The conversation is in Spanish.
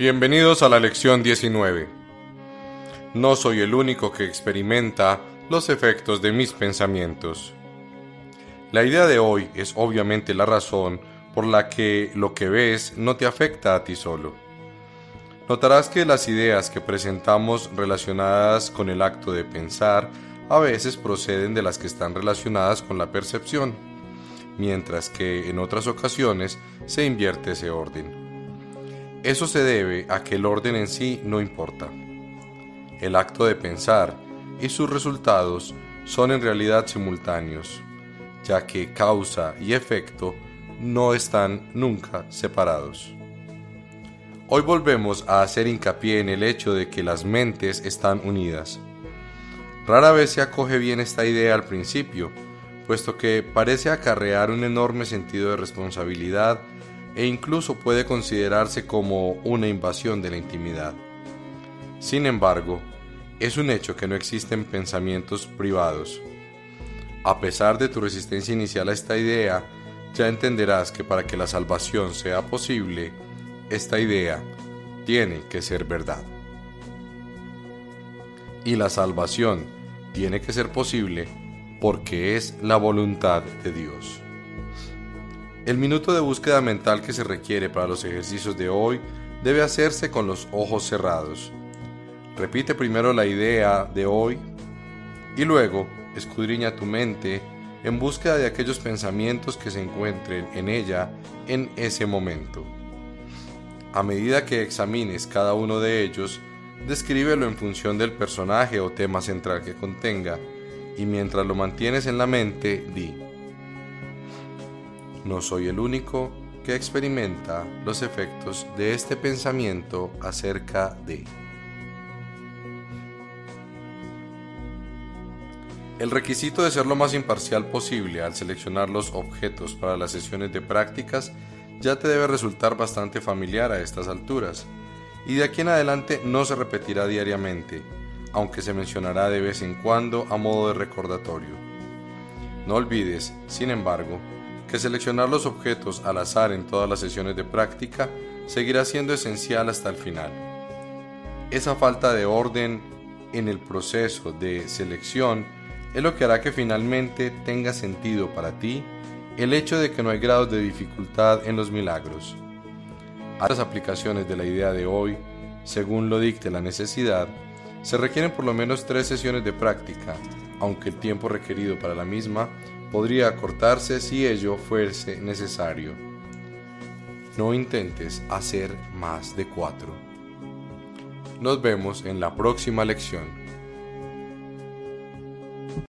Bienvenidos a la lección 19. No soy el único que experimenta los efectos de mis pensamientos. La idea de hoy es obviamente la razón por la que lo que ves no te afecta a ti solo. Notarás que las ideas que presentamos relacionadas con el acto de pensar a veces proceden de las que están relacionadas con la percepción, mientras que en otras ocasiones se invierte ese orden. Eso se debe a que el orden en sí no importa. El acto de pensar y sus resultados son en realidad simultáneos, ya que causa y efecto no están nunca separados. Hoy volvemos a hacer hincapié en el hecho de que las mentes están unidas. Rara vez se acoge bien esta idea al principio, puesto que parece acarrear un enorme sentido de responsabilidad e incluso puede considerarse como una invasión de la intimidad. Sin embargo, es un hecho que no existen pensamientos privados. A pesar de tu resistencia inicial a esta idea, ya entenderás que para que la salvación sea posible, esta idea tiene que ser verdad y la salvación tiene que ser posible porque es la voluntad de Dios. El minuto de búsqueda mental que se requiere para los ejercicios de hoy debe hacerse con los ojos cerrados. Repite primero la idea de hoy y luego escudriña tu mente en búsqueda de aquellos pensamientos que se encuentren en ella en ese momento. A medida que examines cada uno de ellos, Descríbelo en función del personaje o tema central que contenga y mientras lo mantienes en la mente, di, no soy el único que experimenta los efectos de este pensamiento acerca de... El requisito de ser lo más imparcial posible al seleccionar los objetos para las sesiones de prácticas ya te debe resultar bastante familiar a estas alturas y de aquí en adelante no se repetirá diariamente, aunque se mencionará de vez en cuando a modo de recordatorio. No olvides, sin embargo, que seleccionar los objetos al azar en todas las sesiones de práctica seguirá siendo esencial hasta el final. Esa falta de orden en el proceso de selección es lo que hará que finalmente tenga sentido para ti el hecho de que no hay grados de dificultad en los milagros. A las aplicaciones de la idea de hoy, según lo dicte la necesidad, se requieren por lo menos tres sesiones de práctica, aunque el tiempo requerido para la misma podría acortarse si ello fuese necesario. No intentes hacer más de cuatro. Nos vemos en la próxima lección.